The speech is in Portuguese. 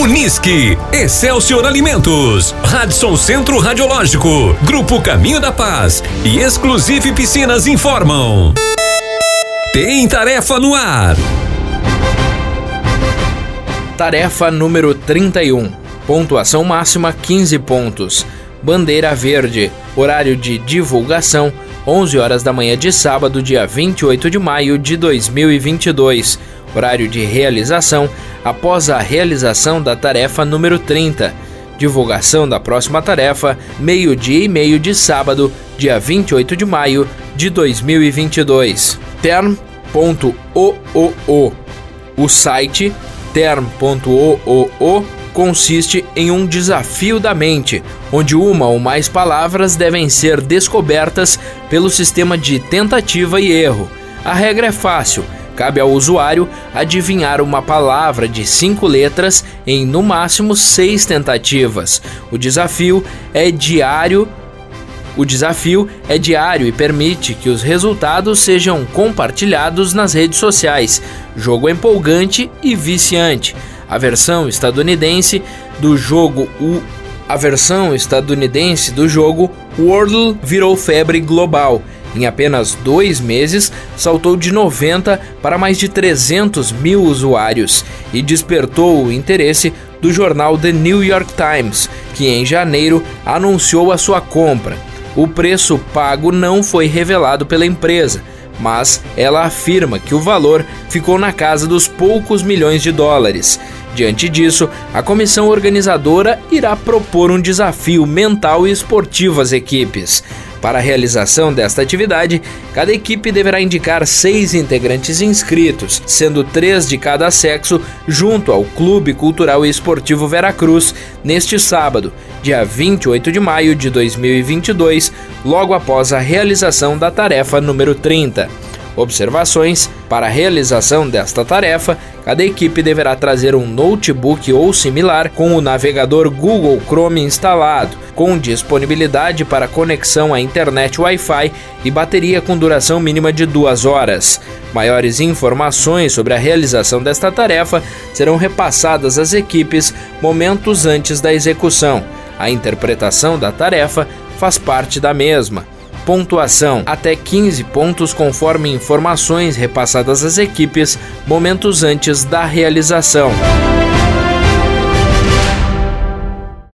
Unisque, Excelsior Alimentos, Radisson Centro Radiológico, Grupo Caminho da Paz e Exclusive Piscinas informam. Tem tarefa no ar. Tarefa número 31. Pontuação máxima 15 pontos. Bandeira verde. Horário de divulgação 11 horas da manhã de sábado, dia 28 de maio de 2022. Horário de realização após a realização da tarefa número 30. Divulgação da próxima tarefa, meio-dia e meio de sábado, dia 28 de maio de 2022. Term.ooo. O site term.ooo consiste em um desafio da mente, onde uma ou mais palavras devem ser descobertas pelo sistema de tentativa e erro. A regra é fácil Cabe ao usuário adivinhar uma palavra de cinco letras em no máximo seis tentativas. O desafio é diário. O desafio é diário e permite que os resultados sejam compartilhados nas redes sociais. Jogo empolgante e viciante. A versão estadunidense do jogo o a versão estadunidense do jogo Wordle virou febre global em apenas dois meses, saltou de 90 para mais de 300 mil usuários e despertou o interesse do jornal The New York Times, que em janeiro anunciou a sua compra. O preço pago não foi revelado pela empresa, mas ela afirma que o valor ficou na casa dos poucos milhões de dólares. Diante disso, a comissão organizadora irá propor um desafio mental e esportivo às equipes. Para a realização desta atividade, cada equipe deverá indicar seis integrantes inscritos, sendo três de cada sexo, junto ao Clube Cultural e Esportivo Veracruz, neste sábado, dia 28 de maio de 2022, logo após a realização da tarefa número 30 observações. Para a realização desta tarefa, cada equipe deverá trazer um notebook ou similar com o navegador Google Chrome instalado, com disponibilidade para conexão à internet Wi-Fi e bateria com duração mínima de duas horas. Maiores informações sobre a realização desta tarefa serão repassadas às equipes momentos antes da execução. A interpretação da tarefa faz parte da mesma pontuação até 15 pontos conforme informações repassadas às equipes momentos antes da realização.